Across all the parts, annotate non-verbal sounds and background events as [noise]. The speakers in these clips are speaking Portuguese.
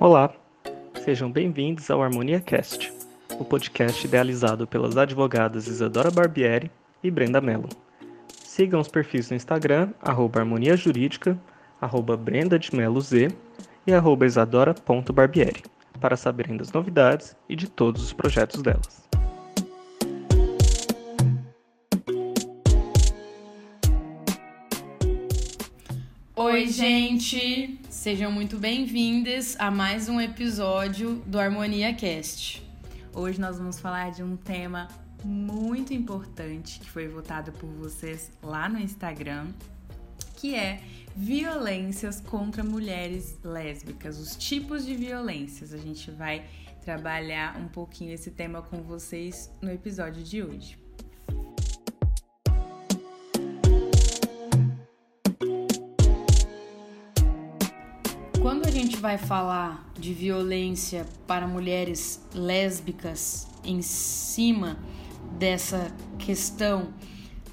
Olá, sejam bem-vindos ao Harmonia Cast, o podcast idealizado pelas advogadas Isadora Barbieri e Brenda Mello. Sigam os perfis no Instagram, arroba harmonia jurídica, arroba Brenda de Mello Z e arroba isadora.barbieri, para saberem das novidades e de todos os projetos delas. Oi, gente! Sejam muito bem-vindas a mais um episódio do Harmonia Cast. Hoje nós vamos falar de um tema muito importante que foi votado por vocês lá no Instagram, que é violências contra mulheres lésbicas, os tipos de violências. A gente vai trabalhar um pouquinho esse tema com vocês no episódio de hoje. Gente vai falar de violência para mulheres lésbicas em cima dessa questão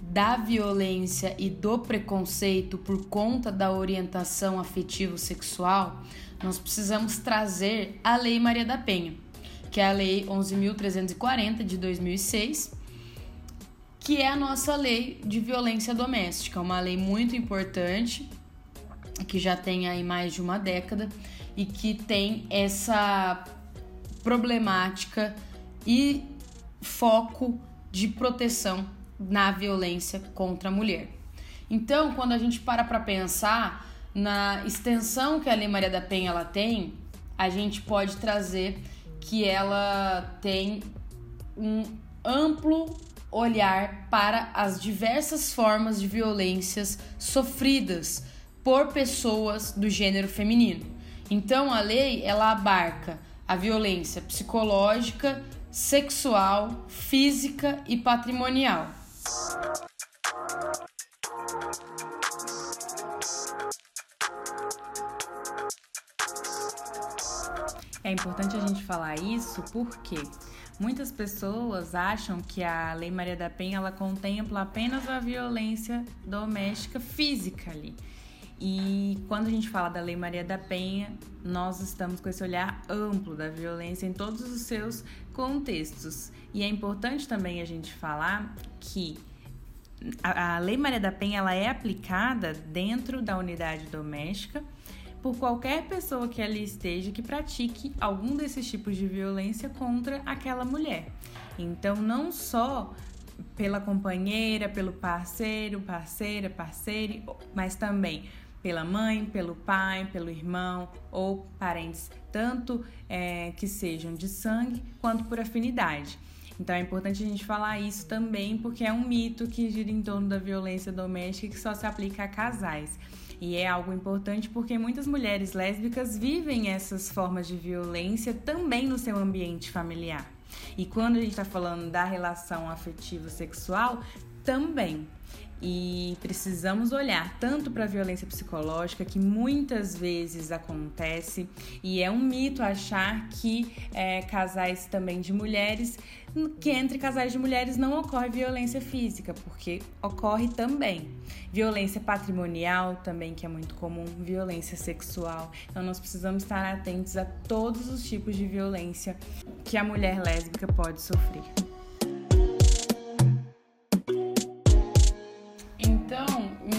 da violência e do preconceito por conta da orientação afetivo-sexual, nós precisamos trazer a Lei Maria da Penha, que é a Lei 11.340 de 2006, que é a nossa lei de violência doméstica, uma lei muito importante que já tem aí mais de uma década e que tem essa problemática e foco de proteção na violência contra a mulher. Então, quando a gente para para pensar na extensão que a Lei Maria da Penha ela tem, a gente pode trazer que ela tem um amplo olhar para as diversas formas de violências sofridas por pessoas do gênero feminino. Então a lei ela abarca a violência psicológica, sexual, física e patrimonial. É importante a gente falar isso porque muitas pessoas acham que a Lei Maria da Penha ela contempla apenas a violência doméstica física ali. E quando a gente fala da Lei Maria da Penha, nós estamos com esse olhar amplo da violência em todos os seus contextos. E é importante também a gente falar que a, Lei Maria da Penha ela é aplicada dentro da unidade doméstica por qualquer pessoa que ali esteja que pratique algum desses tipos de violência contra aquela mulher. Então, não só pela companheira, pelo parceiro, parceira, parceire, mas também pela mãe, pelo pai, pelo irmão ou parentes, tanto é, que sejam de sangue quanto por afinidade. Então é importante a gente falar isso também, porque é um mito que gira em torno da violência doméstica que só se aplica a casais. E é algo importante porque muitas mulheres lésbicas vivem essas formas de violência também no seu ambiente familiar. E quando a gente está falando da relação afetiva sexual, também. E precisamos olhar tanto para a violência psicológica, que muitas vezes acontece, e é um mito achar que é, casais também de mulheres, que entre casais de mulheres não ocorre violência física, porque ocorre também. Violência patrimonial também, que é muito comum, violência sexual. Então nós precisamos estar atentos a todos os tipos de violência que a mulher lésbica pode sofrer.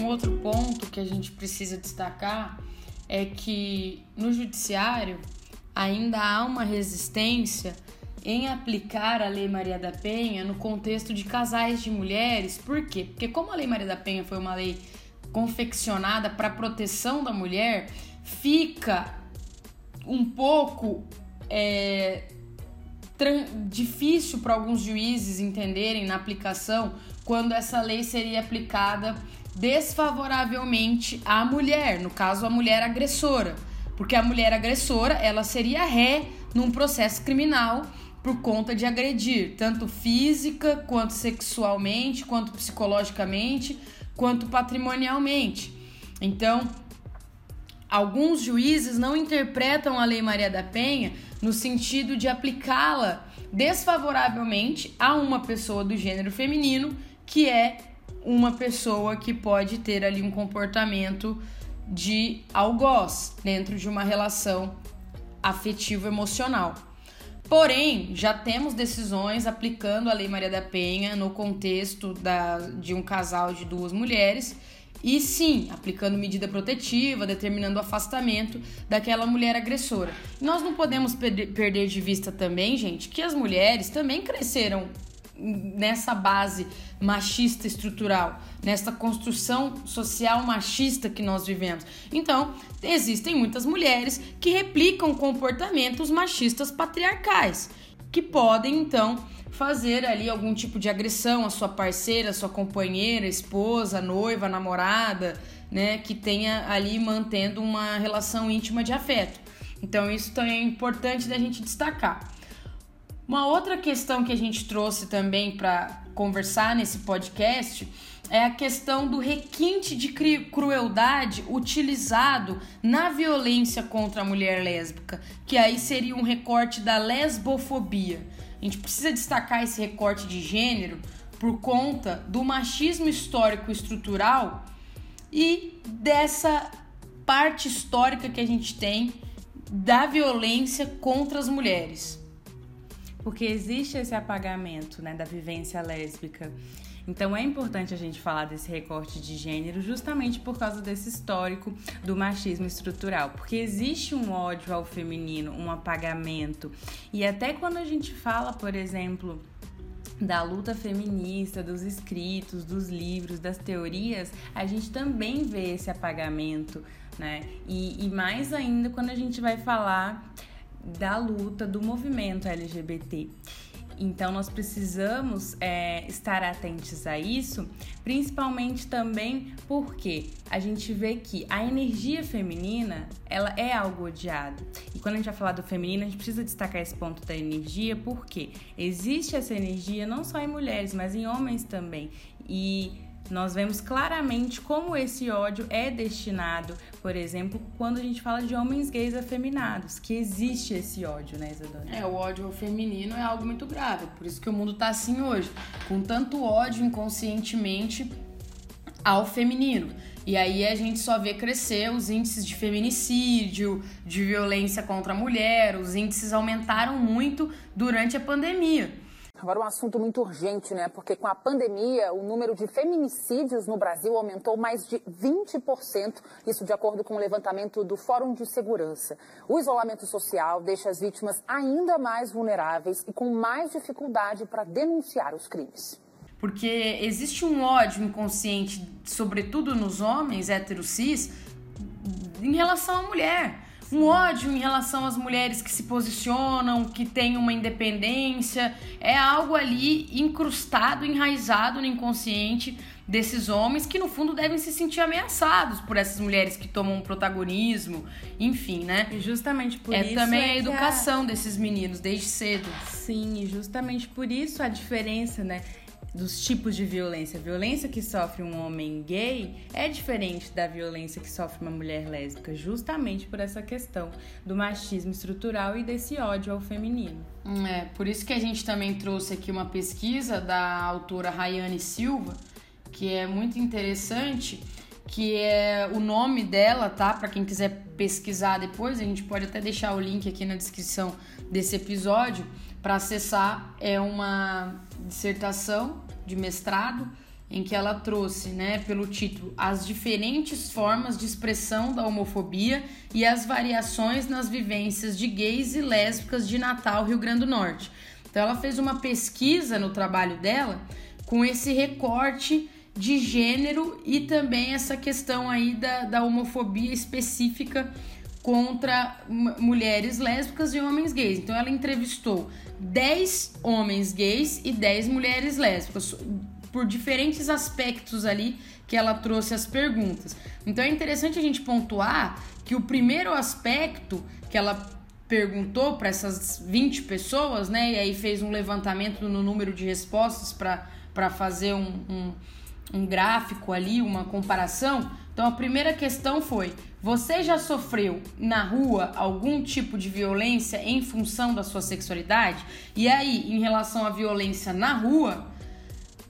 Outro ponto que a gente precisa destacar é que no judiciário ainda há uma resistência em aplicar a Lei Maria da Penha no contexto de casais de mulheres. Por quê? Porque como a Lei Maria da Penha foi uma lei confeccionada para proteção da mulher, fica um pouco é, difícil para alguns juízes entenderem na aplicação quando essa lei seria aplicada desfavoravelmente à mulher, no caso a mulher agressora, porque a mulher agressora ela seria ré num processo criminal por conta de agredir, tanto física quanto sexualmente, quanto psicologicamente, quanto patrimonialmente. Então, alguns juízes não interpretam a Lei Maria da Penha no sentido de aplicá-la desfavoravelmente a uma pessoa do gênero feminino, que é uma pessoa que pode ter ali um comportamento de algoz dentro de uma relação afetivo emocional. Porém, já temos decisões aplicando a Lei Maria da Penha no contexto da, de um casal de duas mulheres e sim, aplicando medida protetiva, determinando o afastamento daquela mulher agressora. nós não podemos perder de vista também, gente, que as mulheres também cresceram nessa base machista estrutural, nessa construção social machista que nós vivemos. Então, existem muitas mulheres que replicam comportamentos machistas patriarcais, que podem então fazer ali algum tipo de agressão à sua parceira, à sua companheira, esposa, noiva, namorada, né, que tenha ali mantendo uma relação íntima de afeto. Então isso também é importante da gente destacar. Uma outra questão que a gente trouxe também para conversar nesse podcast é a questão do requinte de crueldade utilizado na violência contra a mulher lésbica, que aí seria um recorte da lesbofobia. A gente precisa destacar esse recorte de gênero por conta do machismo histórico estrutural e dessa parte histórica que a gente tem da violência contra as mulheres. Porque existe esse apagamento né, da vivência lésbica. Então é importante a gente falar desse recorte de gênero justamente por causa desse histórico do machismo estrutural, porque existe um ódio ao feminino, um apagamento. E até quando a gente fala, por exemplo, da luta feminista, dos escritos, dos livros, das teorias, a gente também vê esse apagamento, né? E, e mais ainda quando a gente vai falar da luta do movimento LGBT. Então, nós precisamos é, estar atentos a isso, principalmente também porque a gente vê que a energia feminina ela é algo odiado. E quando a gente vai falar do feminino, a gente precisa destacar esse ponto da energia, porque existe essa energia não só em mulheres, mas em homens também. E nós vemos claramente como esse ódio é destinado, por exemplo, quando a gente fala de homens gays afeminados, que existe esse ódio, né, Isadora? É, o ódio ao feminino é algo muito grave, por isso que o mundo tá assim hoje, com tanto ódio inconscientemente ao feminino. E aí a gente só vê crescer os índices de feminicídio, de violência contra a mulher, os índices aumentaram muito durante a pandemia. Agora, um assunto muito urgente, né? Porque com a pandemia, o número de feminicídios no Brasil aumentou mais de 20%, isso de acordo com o levantamento do Fórum de Segurança. O isolamento social deixa as vítimas ainda mais vulneráveis e com mais dificuldade para denunciar os crimes. Porque existe um ódio inconsciente, sobretudo nos homens héteros cis, em relação à mulher um ódio em relação às mulheres que se posicionam, que têm uma independência. É algo ali incrustado, enraizado no inconsciente desses homens que no fundo devem se sentir ameaçados por essas mulheres que tomam um protagonismo, enfim, né? E justamente por é isso também é a educação a... desses meninos desde cedo. Sim, e justamente por isso a diferença, né? Dos tipos de violência. A violência que sofre um homem gay é diferente da violência que sofre uma mulher lésbica, justamente por essa questão do machismo estrutural e desse ódio ao feminino. É, por isso que a gente também trouxe aqui uma pesquisa da autora Rayane Silva, que é muito interessante, que é o nome dela, tá? Para quem quiser pesquisar depois, a gente pode até deixar o link aqui na descrição desse episódio para acessar. É uma dissertação de mestrado em que ela trouxe, né, pelo título, as diferentes formas de expressão da homofobia e as variações nas vivências de gays e lésbicas de Natal, Rio Grande do Norte. Então ela fez uma pesquisa no trabalho dela com esse recorte de gênero e também essa questão aí da, da homofobia específica contra mulheres lésbicas e homens gays. Então ela entrevistou 10 homens gays e 10 mulheres lésbicas, por diferentes aspectos ali que ela trouxe as perguntas. Então é interessante a gente pontuar que o primeiro aspecto que ela perguntou para essas 20 pessoas, né, e aí fez um levantamento no número de respostas para fazer um, um, um gráfico ali, uma comparação. Então a primeira questão foi: você já sofreu na rua algum tipo de violência em função da sua sexualidade? E aí, em relação à violência na rua,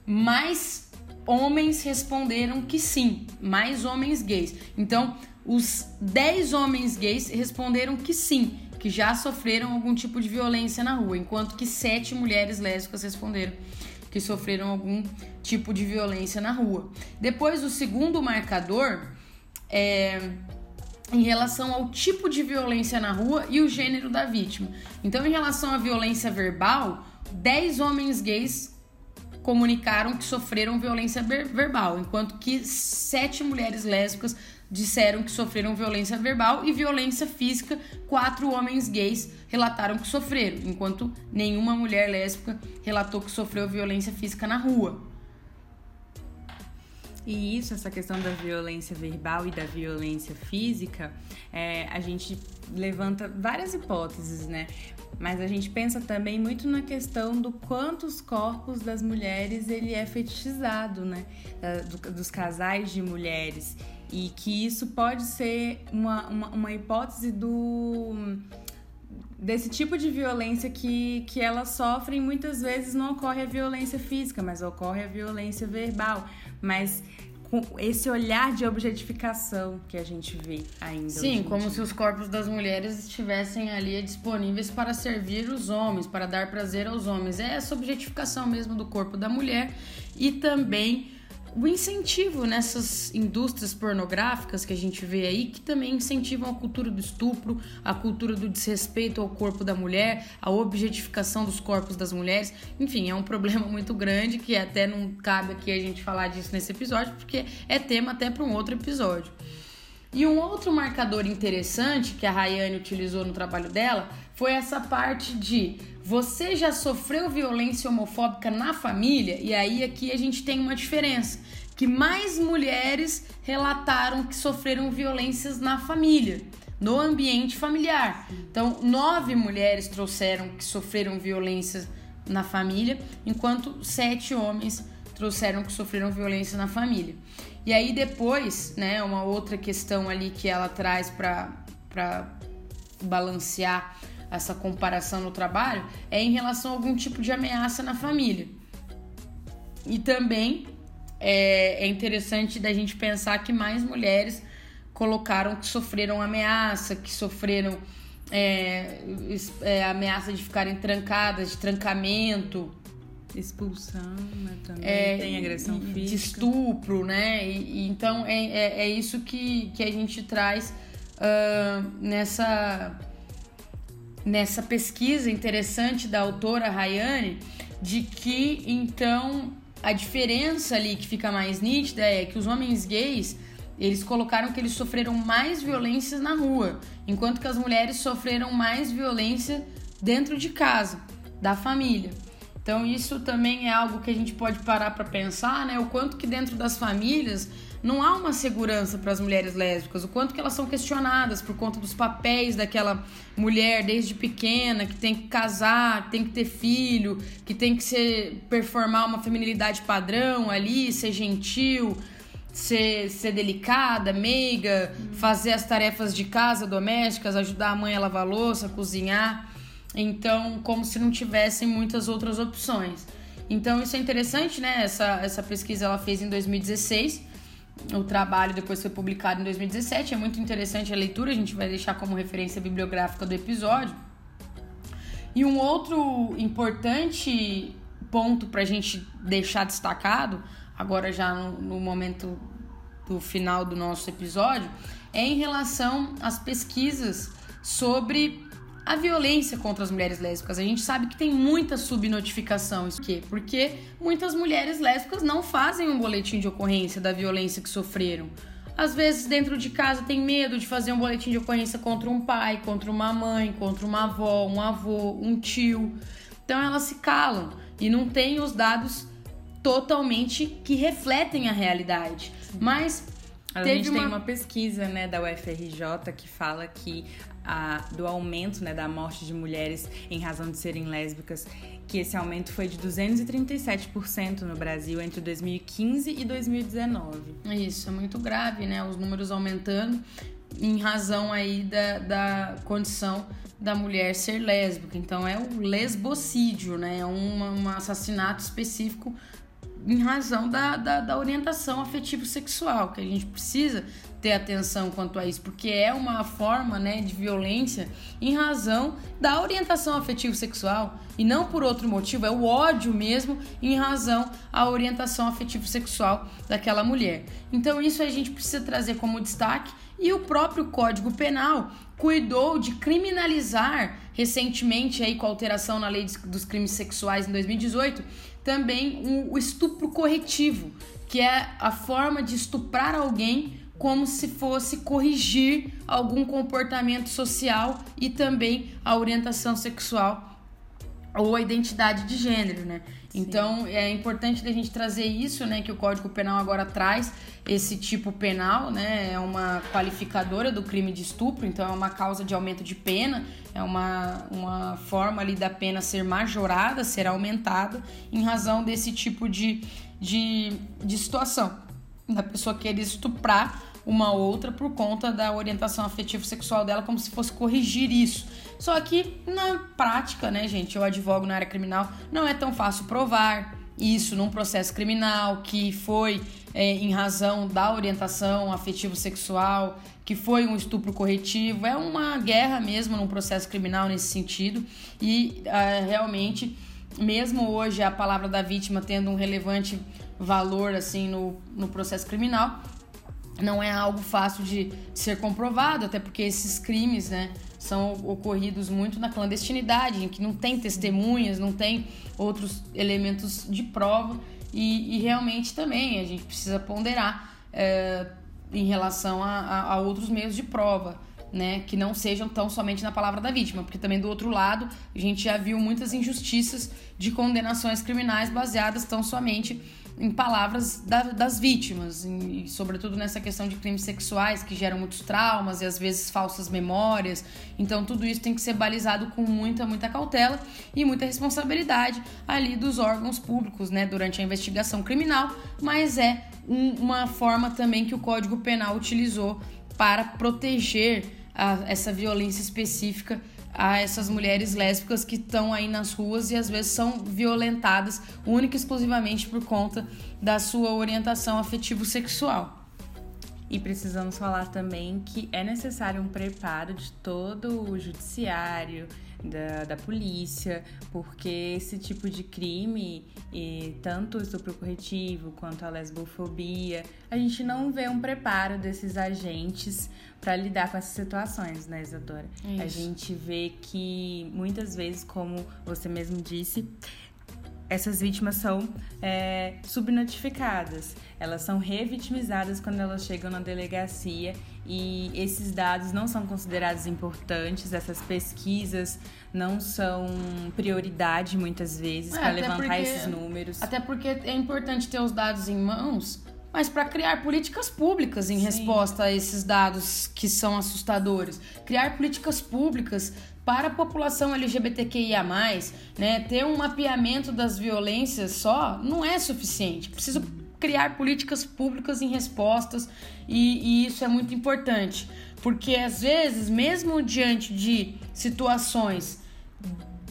mais homens responderam que sim, mais homens gays. Então, os 10 homens gays responderam que sim, que já sofreram algum tipo de violência na rua, enquanto que sete mulheres lésbicas responderam que sofreram algum tipo de violência na rua. Depois, o segundo marcador é em relação ao tipo de violência na rua e o gênero da vítima. Então, em relação à violência verbal, 10 homens gays comunicaram que sofreram violência verbal, enquanto que sete mulheres lésbicas disseram que sofreram violência verbal e violência física, quatro homens gays relataram que sofreram, enquanto nenhuma mulher lésbica relatou que sofreu violência física na rua. E isso, essa questão da violência verbal e da violência física, é, a gente levanta várias hipóteses, né? Mas a gente pensa também muito na questão do quanto os corpos das mulheres ele é fetichizado, né? Dos casais de mulheres. E que isso pode ser uma, uma, uma hipótese do desse tipo de violência que, que elas sofrem, muitas vezes não ocorre a violência física, mas ocorre a violência verbal. Mas esse olhar de objetificação que a gente vê ainda. Sim, como se os corpos das mulheres estivessem ali disponíveis para servir os homens, para dar prazer aos homens. É essa objetificação mesmo do corpo da mulher e também o incentivo nessas indústrias pornográficas que a gente vê aí, que também incentivam a cultura do estupro, a cultura do desrespeito ao corpo da mulher, a objetificação dos corpos das mulheres. Enfim, é um problema [laughs] muito grande que até não cabe aqui a gente falar disso nesse episódio, porque é tema até para um outro episódio. E um outro marcador interessante que a Rayane utilizou no trabalho dela foi essa parte de você já sofreu violência homofóbica na família? E aí aqui a gente tem uma diferença, que mais mulheres relataram que sofreram violências na família, no ambiente familiar. Então, nove mulheres trouxeram que sofreram violências na família, enquanto sete homens trouxeram que sofreram violência na família. E aí depois, né, uma outra questão ali que ela traz para balancear essa comparação no trabalho é em relação a algum tipo de ameaça na família. E também é, é interessante da gente pensar que mais mulheres colocaram que sofreram ameaça, que sofreram é, é, ameaça de ficarem trancadas, de trancamento. Expulsão, né, também é, tem agressão física. De estupro, né? E, e então é, é, é, isso que, que a gente traz uh, nessa nessa pesquisa interessante da autora Rayane de que então a diferença ali que fica mais nítida é que os homens gays eles colocaram que eles sofreram mais violências na rua, enquanto que as mulheres sofreram mais violência dentro de casa, da família. Então isso também é algo que a gente pode parar para pensar, né? O quanto que dentro das famílias não há uma segurança para as mulheres lésbicas, o quanto que elas são questionadas por conta dos papéis daquela mulher desde pequena, que tem que casar, que tem que ter filho, que tem que ser performar uma feminilidade padrão ali, ser gentil, ser, ser delicada, meiga, fazer as tarefas de casa domésticas, ajudar a mãe a lavar louça, cozinhar. Então, como se não tivessem muitas outras opções. Então, isso é interessante, né? Essa, essa pesquisa ela fez em 2016 o trabalho depois foi publicado em 2017. É muito interessante a leitura, a gente vai deixar como referência bibliográfica do episódio. E um outro importante ponto para a gente deixar destacado, agora já no, no momento do final do nosso episódio, é em relação às pesquisas sobre a violência contra as mulheres lésbicas. A gente sabe que tem muita subnotificação. Isso quê? Porque muitas mulheres lésbicas não fazem um boletim de ocorrência da violência que sofreram. Às vezes, dentro de casa, tem medo de fazer um boletim de ocorrência contra um pai, contra uma mãe, contra uma avó, um avô, um tio. Então, elas se calam e não têm os dados totalmente que refletem a realidade. Mas a Teve gente uma... tem uma pesquisa né, da UFRJ que fala que a, do aumento né, da morte de mulheres em razão de serem lésbicas, que esse aumento foi de 237% no Brasil entre 2015 e 2019. Isso, é muito grave, né? Os números aumentando em razão aí da, da condição da mulher ser lésbica. Então é o lesbocídio, né? É um, um assassinato específico em razão da, da, da orientação afetivo-sexual, que a gente precisa ter atenção quanto a isso, porque é uma forma né, de violência em razão da orientação afetivo sexual e não por outro motivo, é o ódio mesmo em razão à orientação afetivo sexual daquela mulher. Então isso a gente precisa trazer como destaque e o próprio Código Penal cuidou de criminalizar recentemente aí com a alteração na lei dos crimes sexuais em 2018 também o estupro corretivo, que é a forma de estuprar alguém como se fosse corrigir algum comportamento social e também a orientação sexual ou a identidade de gênero, né? Sim. Então é importante a gente trazer isso, né? Que o Código Penal agora traz esse tipo penal, né? É uma qualificadora do crime de estupro, então é uma causa de aumento de pena, é uma, uma forma ali da pena ser majorada, ser aumentada em razão desse tipo de, de, de situação. Da pessoa querer estuprar uma outra por conta da orientação afetivo sexual dela, como se fosse corrigir isso. Só que na prática, né, gente, eu advogo na área criminal, não é tão fácil provar isso num processo criminal que foi é, em razão da orientação afetivo sexual, que foi um estupro corretivo. É uma guerra mesmo num processo criminal nesse sentido e uh, realmente mesmo hoje a palavra da vítima tendo um relevante valor assim no, no processo criminal, não é algo fácil de ser comprovado, até porque esses crimes, né, são ocorridos muito na clandestinidade, em que não tem testemunhas, não tem outros elementos de prova e, e realmente também a gente precisa ponderar é, em relação a, a, a outros meios de prova. Né, que não sejam tão somente na palavra da vítima, porque também do outro lado a gente já viu muitas injustiças de condenações criminais baseadas tão somente em palavras da, das vítimas, e sobretudo nessa questão de crimes sexuais que geram muitos traumas e às vezes falsas memórias. Então tudo isso tem que ser balizado com muita, muita cautela e muita responsabilidade ali dos órgãos públicos, né, durante a investigação criminal, mas é um, uma forma também que o Código Penal utilizou para proteger a, essa violência específica a essas mulheres lésbicas que estão aí nas ruas e às vezes são violentadas única e exclusivamente por conta da sua orientação afetivo-sexual. E precisamos falar também que é necessário um preparo de todo o judiciário, da, da polícia, porque esse tipo de crime, e tanto o estupro corretivo quanto a lesbofobia, a gente não vê um preparo desses agentes para lidar com essas situações, né, Isadora? Isso. A gente vê que muitas vezes, como você mesmo disse, essas vítimas são é, subnotificadas, elas são revitimizadas quando elas chegam na delegacia e esses dados não são considerados importantes, essas pesquisas não são prioridade muitas vezes é, para levantar porque, esses números. Até porque é importante ter os dados em mãos, mas para criar políticas públicas em Sim. resposta a esses dados que são assustadores. Criar políticas públicas para a população LGBTQIA+, né, ter um mapeamento das violências só não é suficiente. Preciso criar políticas públicas em respostas e, e isso é muito importante, porque às vezes, mesmo diante de situações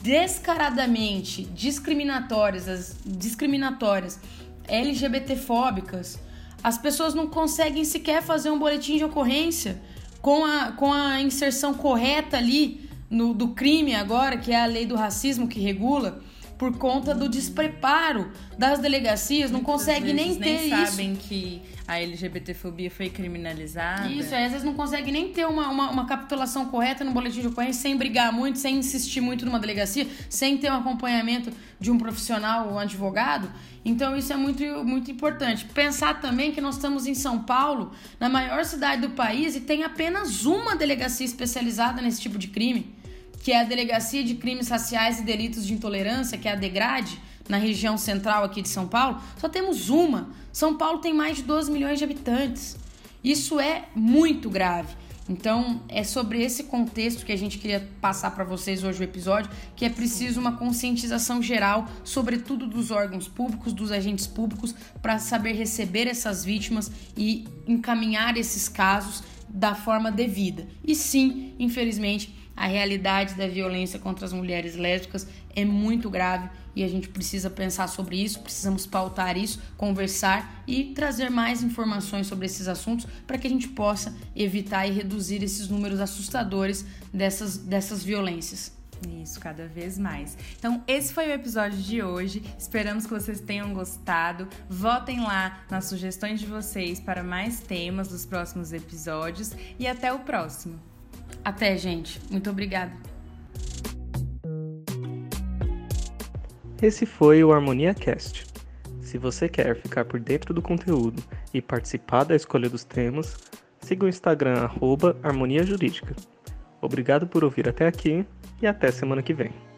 descaradamente discriminatórias, discriminatórias, LGBTfóbicas, as pessoas não conseguem sequer fazer um boletim de ocorrência com a, com a inserção correta ali no, do crime agora, que é a lei do racismo que regula por conta do despreparo das delegacias, não consegue nem ter nem isso. sabem que a LGBTfobia foi criminalizada. Isso, às vezes não consegue nem ter uma, uma, uma, capitulação correta no boletim de ocorrência, sem brigar muito, sem insistir muito numa delegacia, sem ter um acompanhamento de um profissional ou um advogado. Então isso é muito, muito importante. Pensar também que nós estamos em São Paulo, na maior cidade do país, e tem apenas uma delegacia especializada nesse tipo de crime que é a Delegacia de Crimes Raciais e Delitos de Intolerância, que é a DEGRADE, na região central aqui de São Paulo, só temos uma. São Paulo tem mais de 12 milhões de habitantes. Isso é muito grave. Então, é sobre esse contexto que a gente queria passar para vocês hoje o episódio, que é preciso uma conscientização geral, sobretudo dos órgãos públicos, dos agentes públicos, para saber receber essas vítimas e encaminhar esses casos da forma devida. E sim, infelizmente, A realidade da violência contra as mulheres lésbicas é muito grave e a gente precisa pensar sobre isso, precisamos pautar isso, conversar e trazer mais informações sobre esses assuntos para que a gente possa evitar e reduzir esses números assustadores dessas, dessas violências. Isso, cada vez mais. Então, esse foi o episódio de hoje. Esperamos que vocês tenham gostado. Votem lá nas sugestões de vocês para mais temas dos próximos episódios e até o próximo. Até, gente. Muito obrigada. Esse foi o Harmonia Cast. Se você quer ficar por dentro do conteúdo e participar da escolha dos temas, siga o Instagram arroba Harmonia Jurídica. Obrigado por ouvir até aqui e até semana que vem.